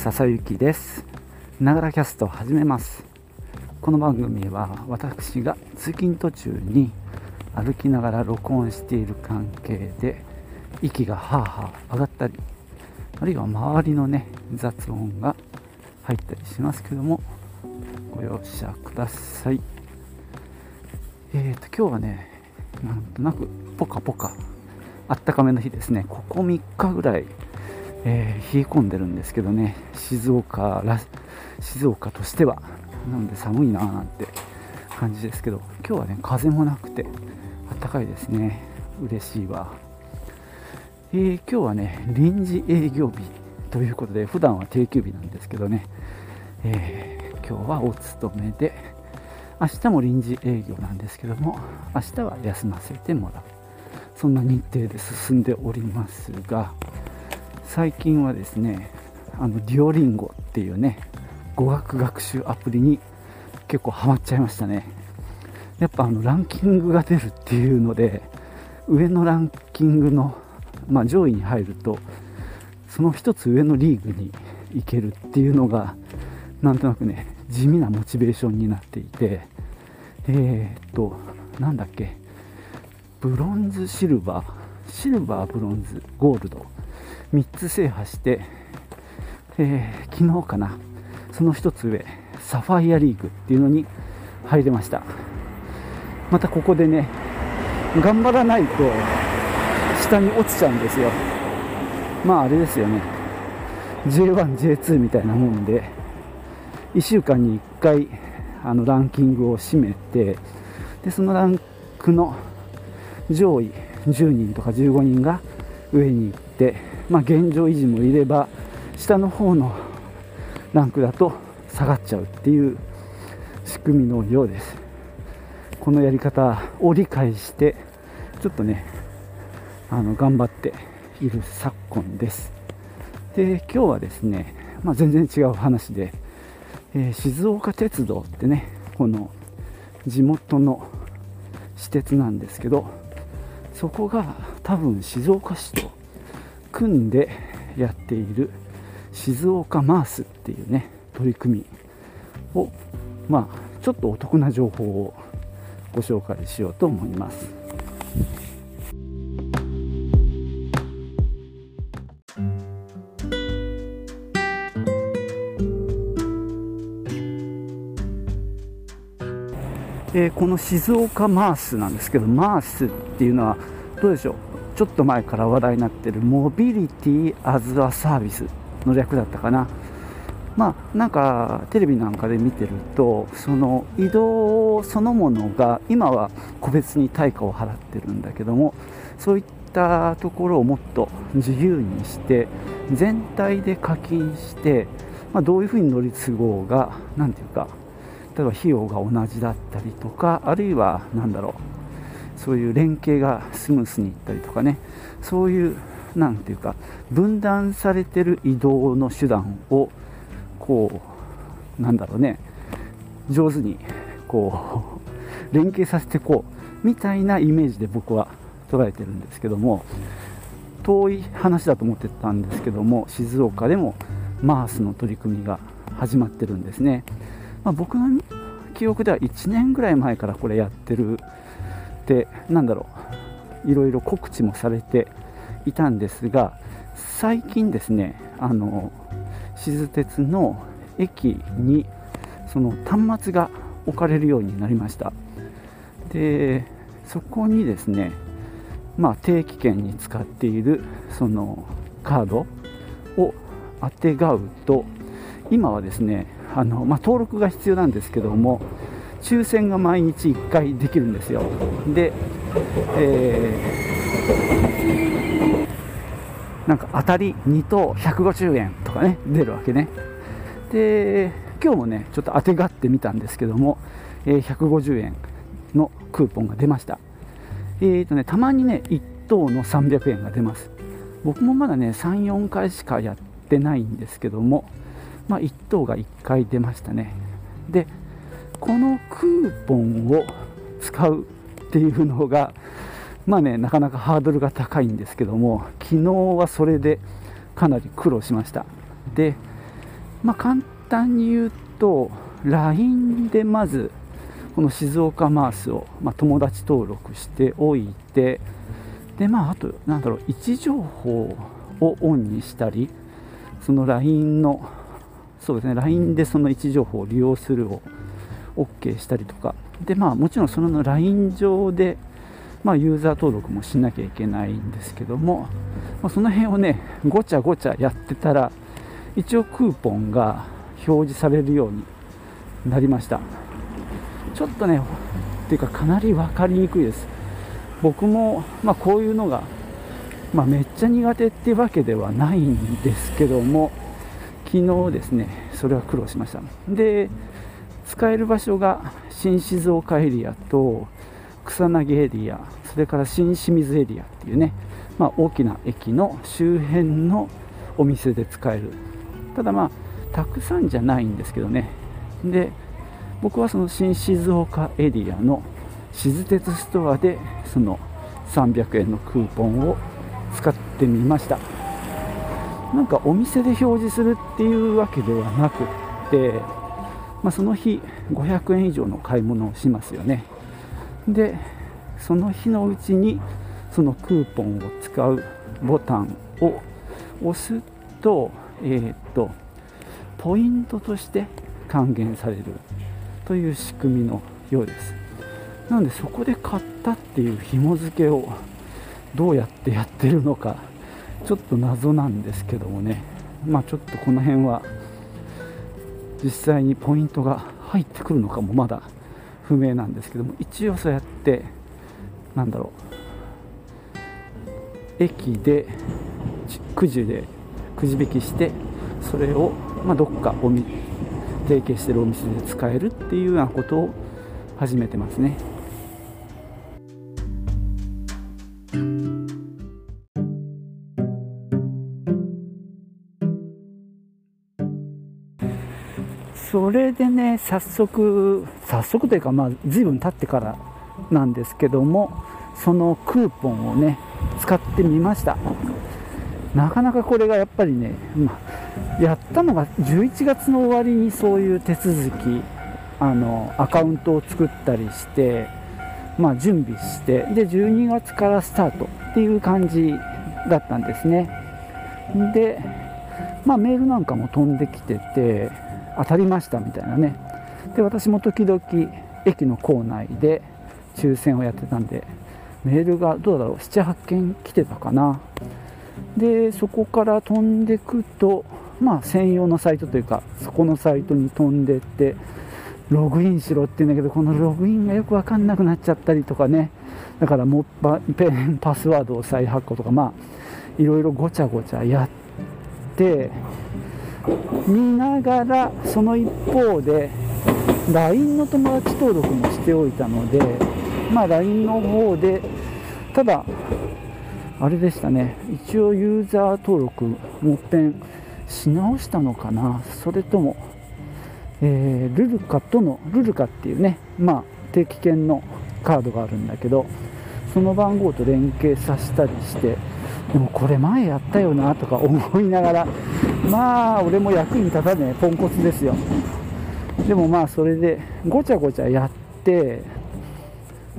笹雪です。ながらキャスト始めます。この番組は私が通勤途中に歩きながら録音している関係で息がハーハー上がったりあるいは周りのね雑音が入ったりしますけどもご容赦ください。えーと今日はねなんとなくポカポカあったかめの日ですね。ここ3日ぐらいえー、冷え込んでるんですけどね静岡ら静岡としてはなので寒いなーなんて感じですけど今日はね風もなくて暖かいですね。嬉しいわ、えー、今日はね臨時営業日ということで普段は定休日なんですけどね、えー、今日はお勤めで明日も臨時営業なんですけども明日は休ませてもらう。そんな日程で進んでおりますが最近はですねあのデュオリンゴっていうね語学学習アプリに結構ハマっちゃいましたね。やっぱあのランキングが出るっていうので上のランキングの、まあ、上位に入るとその1つ上のリーグに行けるっていうのがなんとなくね地味なモチベーションになっていてえー、っとなんだっけブロンズシルバーシルバーブロンズゴールド3つ制覇して、えー、昨日かな。その1つ上サファイアリーグっていうのに入れました。またここでね頑張らないと下に落ちちゃうんですよ。まああれですよね。J1、J2 みたいなもんで1週間に1回あのランキングを占めてでそのランクの上位10人とか15人が上に行ってまあ、現状維持もいれば下の方のランクだと下がっちゃうっていう仕組みのようです。このやり方を理解してちょっとねあの頑張っている昨今です。で今日はですね、まあ、全然違う話で、えー、静岡鉄道ってねこの地元の私鉄なんですけどそこが多分静岡市と組んでやっている静岡マースっていうね取り組みをまあちょっとお得な情報をご紹介しようと思います。えー、この静岡マースなんですけどマースっていうのはどうでしょう？ちょっと前から話題になってるモビリティアズアサービスの略だったかな。まあ、なんかテレビなんかで見てるとその移動そのものが今は個別に対価を払ってるんだけどもそういったところをもっと自由にして全体で課金して、まあ、どういうふうに乗り継ごうが何ていうか例えば費用が同じだったりとかあるいは何だろうそういう連携がスムースにいったりとかねそういう何ていうか分断されてる移動の手段をこうなんだろうね上手にこう連携させてこうみたいなイメージで僕は捉えてるんですけども遠い話だと思ってたんですけども静岡でもマースの取り組みが始まってるんですね、まあ、僕の記憶では1年ぐらい前からこれやってるってなんだろういろいろ告知もされていたんですが最近ですねあの静鉄の駅にその端末が置かれるようになりました。でそこにですねまあ、定期券に使っているそのカードをあてがうと今はですねあの、まあ、登録が必要なんですけども抽選が毎日1回できるんですよ。で、えー、なんか当たり2等150円とかね出るわけね。で今日もねちょっと当てがってみたんですけども、えー、150円のクーポンが出ました。えーとねたまにね1等の300円が出ます。僕もまだね34回しかやってないんですけどもまあ1等が1回出ましたね。でこのクーポンを使うっていうのがまあねなかなかハードルが高いんですけども昨日はそれでかなり苦労しました。でまあ、簡単に言うと LINE でまずこの静岡マースを、まあ、友達登録しておいてでまああとなんだろう位置情報をオンにしたりその LINE のそうですね。LINE でその位置情報を利用するを OK したりとか。でまあもちろんその LINE 上でまあ、ユーザー登録もしなきゃいけないんですけども、まあ、その辺をねごちゃごちゃやってたら一応クーポンが表示されるようになりました。ちょっとねっていうかかなり分かりにくいです。僕も、まあ、こういうのが、まあ、めっちゃ苦手ってわけではないんですけども昨日ですねそれは苦労しました。で使える場所が新静岡エリアと草薙エリアそれから新清水エリアっていうね、まあ、大きな駅の周辺のお店で使える。ただまあたくさんじゃないんですけどね。で僕はその新静岡エリアの静鉄ストアでその300円のクーポンを使ってみました。なんかお店で表示するっていうわけではなくって、まあ、その日500円以上の買い物をしますよね。でその日のうちにそのクーポンを使うボタンを押すと,、えー、っとポイントとして還元されるという仕組みのようです。なのでそこで買ったっていう紐付けをどうやってやってるのかちょっと謎なんですけどもねまあちょっとこの辺は実際にポイントが入ってくるのかもまだ不明なんですけども一応そうやってなんだろう駅でくじでくじ引きしてそれを、まあ、どっかおみ提携してるお店で使えるっていうようなことを始めてますね。それでね早速早速というかまあ随分経ってからなんですけどもそのクーポンをね使ってみました。なかなかこれがやっぱりね、まあ、やったのが11月の終わりにそういう手続きあのアカウントを作ったりして、まあ、準備してで12月からスタートっていう感じだったんですね。で、まあ、メールなんかも飛んできてて当たりましたみたいなね。で私も時々駅の構内で抽選をやってたんでメールがどうだろう78件来てたかな。でそこから飛んでくとまあ専用のサイトというかそこのサイトに飛んでってログインしろって言うんだけどこのログインがよく分かんなくなっちゃったりとかね。だからもっぱペン パスワードを再発行とかまあいろいろごちゃごちゃやって見ながらその一方で LINE の友達登録もしておいたのでまあ LINE の方でただあれでしたね。一応ユーザー登録もっぺんし直したのかな。それとも、えー、ルルカとのルルカっていうねまあ定期券のカードがあるんだけどその番号と連携させたりしてでもこれ前やったよなとか思いながらまあ俺も役に立たねえポンコツですよ。でもまあそれでごちゃごちゃやって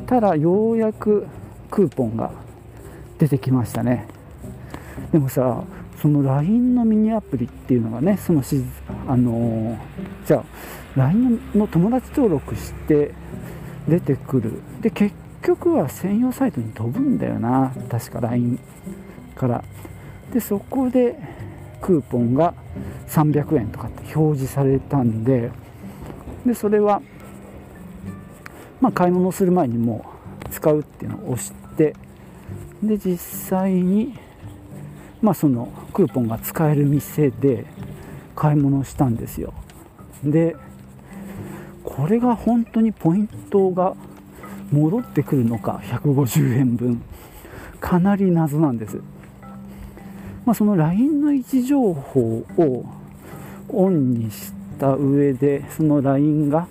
たらようやくクーポンが出てきましたね。でもさその LINE のミニアプリっていうのがねそのしあのー、じゃあ LINE の友達登録して出てくる。で結局は専用サイトに飛ぶんだよな。確か LINE から。でそこでクーポンが300円とかって表示されたんででそれは、まあ、買い物する前にもう使うっていうのを押してで実際に、まあ、そのクーポンが使える店で買い物したんですよ。でこれが本当にポイントが戻ってくるのか150円分。かなり謎なんです、まあ、その LINE の位置情報をオンにした上でその LINE が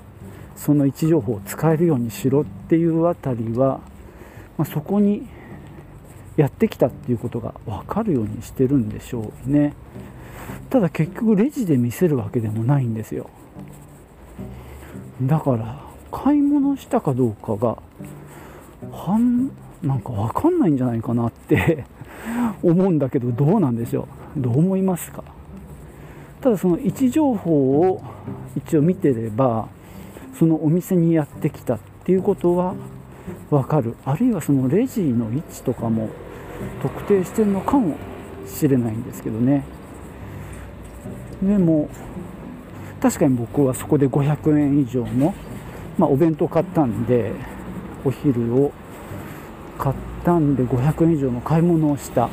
その位置情報を使えるようにしろっていうあたりは、まあ、そこにやってきたっていうことが分かるようにしてるんでしょうね。ただ結局レジで見せるわけでもないんですよ。だから買い物したかどうかがんなんか分かんないんじゃないかなって思うんだけどどうなんでしょう？どう思いますか？ただその位置情報を一応見てればそのお店にやってきたっていうことは分かる。あるいはそのレジの位置とかも特定してるのかもしれないんですけどね。でも確かに僕はそこで500円以上の、まあ、お弁当買ったんでお昼を買ったんで500円以上の買い物をした。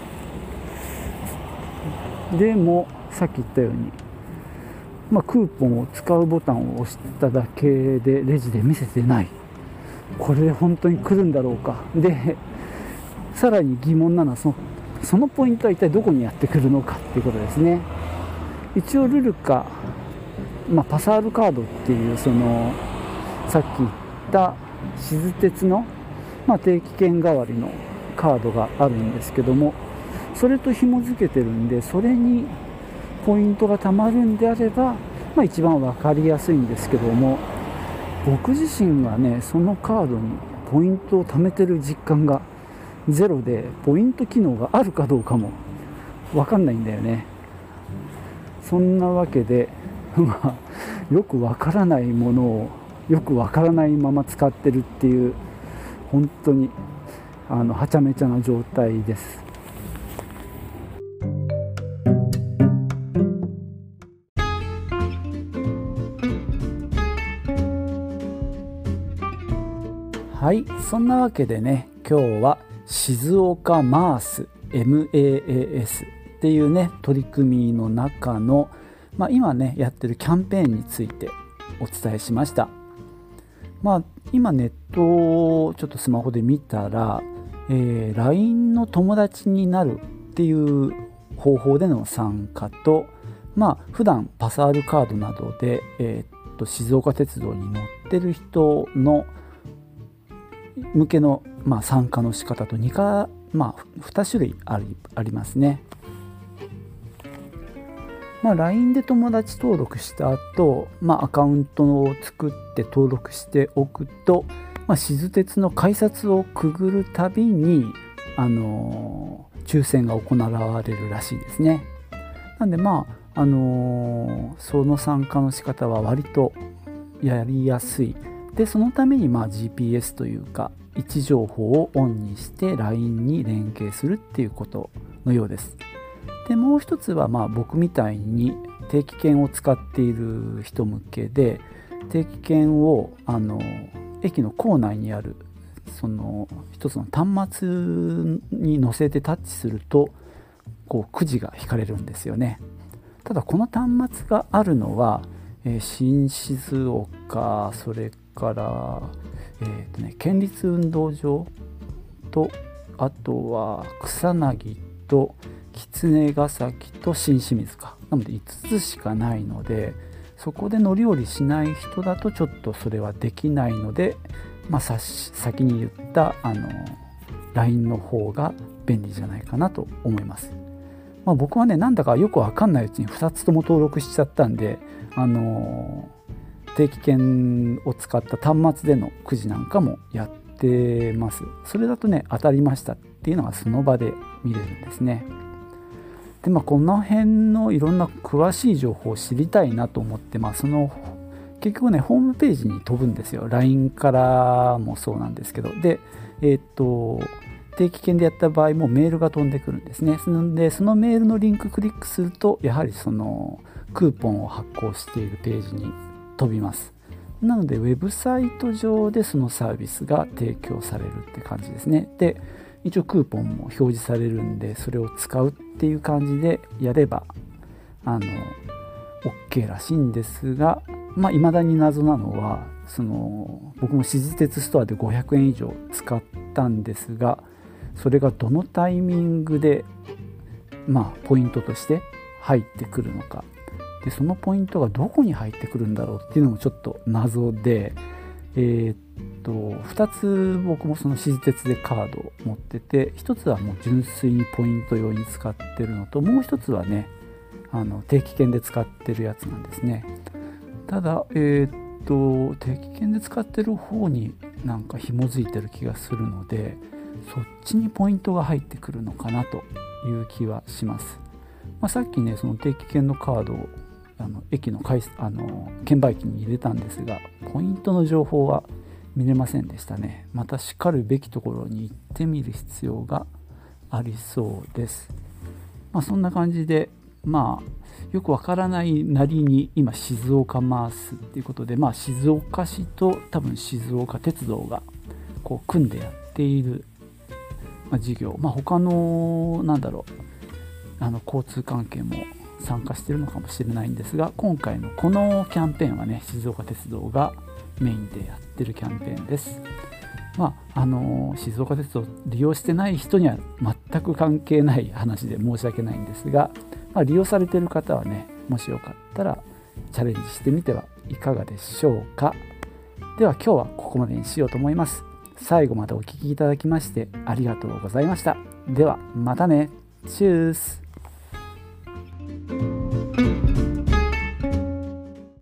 でもさっき言ったように、まあ、クーポンを使うボタンを押しただけでレジで見せてない。これで本当に来るんだろうか。でさらに疑問なのはそのそのポイントは一体どこにやってくるのかっていうことですね。一応ルルカ、まあ、パサールカードっていうそのさっき言った静鉄のまあ、定期券代わりのカードがあるんですけどもそれと紐付けてるんでそれにポイントが貯まるんであれば、まあ、一番分かりやすいんですけども僕自身がねそのカードにポイントを貯めてる実感がゼロでポイント機能があるかどうかも分かんないんだよね。そんなわけで まあよくわからないものをよくわからないまま使ってるっていう本当にあのはちゃめちゃな状態です。はいそんなわけでね今日は静岡マース MAAS っていうね取り組みの中の、まあ、今ねやってるキャンペーンについてお伝えしました。まあ今ネットをちょっとスマホで見たら、えー、LINE の友達になるっていう方法での参加とまあ普段パサールカードなどで、えー、っと静岡鉄道に乗ってる人の向けの、まあ、参加の仕方と 2, か、まあ、2種類ありありますね。まあ、LINE で友達登録した後、まあアカウントを作って登録しておくと、まあ、静鉄の改札をくぐるたびに、あのー、抽選が行われるらしいですね。なんでまあ、あのー、その参加の仕方は割とやりやすい。でそのためにまあ GPS というか位置情報をオンにして LINE に連携するっていうことのようです。でもう一つはまあ僕みたいに定期券を使っている人向けで定期券をあの駅の構内にあるその一つの端末に載せてタッチするとこうくじが引かれるんですよねただこの端末があるのは、えー、新静岡それから、えーとね、県立運動場とあとは草薙と狐ヶ崎と新清水かなので5つしかないのでそこで乗り降りしない人だとちょっとそれはできないので、まあ、先に言ったあの LINE の方が便利じゃないかなと思います。まあ、僕はねなんだかよくわかんないうちに2つとも登録しちゃったんであの定期券を使った端末でのくじなんかもやってます。それだとね当たりましたっていうのがその場で見れるんですね。でまあこの辺のいろんな詳しい情報を知りたいなと思って、まあ、その結局ねホームページに飛ぶんですよ。LINE からもそうなんですけど。でえっ、と定期券でやった場合もメールが飛んでくるんですね。なのでそのメールのリンククリックするとやはりそのクーポンを発行しているページに飛びます。なのでウェブサイト上でそのサービスが提供されるって感じですね。で一応クーポンも表示されるんでそれを使うっていう感じでやればあの OK らしいんですがまあ未だに謎なのはその僕も史実鉄ストアで500円以上使ったんですがそれがどのタイミングでまあポイントとして入ってくるのかでそのポイントがどこに入ってくるんだろうっていうのもちょっと謎でえー、っと2つ僕もその史実鉄でカードを持ってて1つはもう純粋にポイント用に使ってるのともう1つはねあの定期券で使ってるやつなんですね。ただえー、っと定期券で使ってる方になんか紐づいてる気がするのでそっちにポイントが入ってくるのかなという気はします、まあ、さっきねその定期券のカードをあの駅のあの券売機に入れたんですがポイントの情報は見れませんでしたね。またしかるべきところに行ってみる必要がありそうです。まあそんな感じでまあよくわからないなりに今静岡マースっていうことで、まあ、静岡市と多分静岡鉄道がこう組んでやっている、まあ、事業、まあ、他のなんだろうあの交通関係も参加してるのかもしれないんですが今回のこのキャンペーンはね静岡鉄道がメインでやってるキャンペーンです。まあ、あの静岡鉄道利用してない人には全く関係ない話で申し訳ないんですが、まあ、利用されてる方はねもしよかったらチャレンジしてみてはいかがでしょうか。では今日はここまでにしようと思います。最後までお聴きいただきましてありがとうございました。ではまたね。チュース。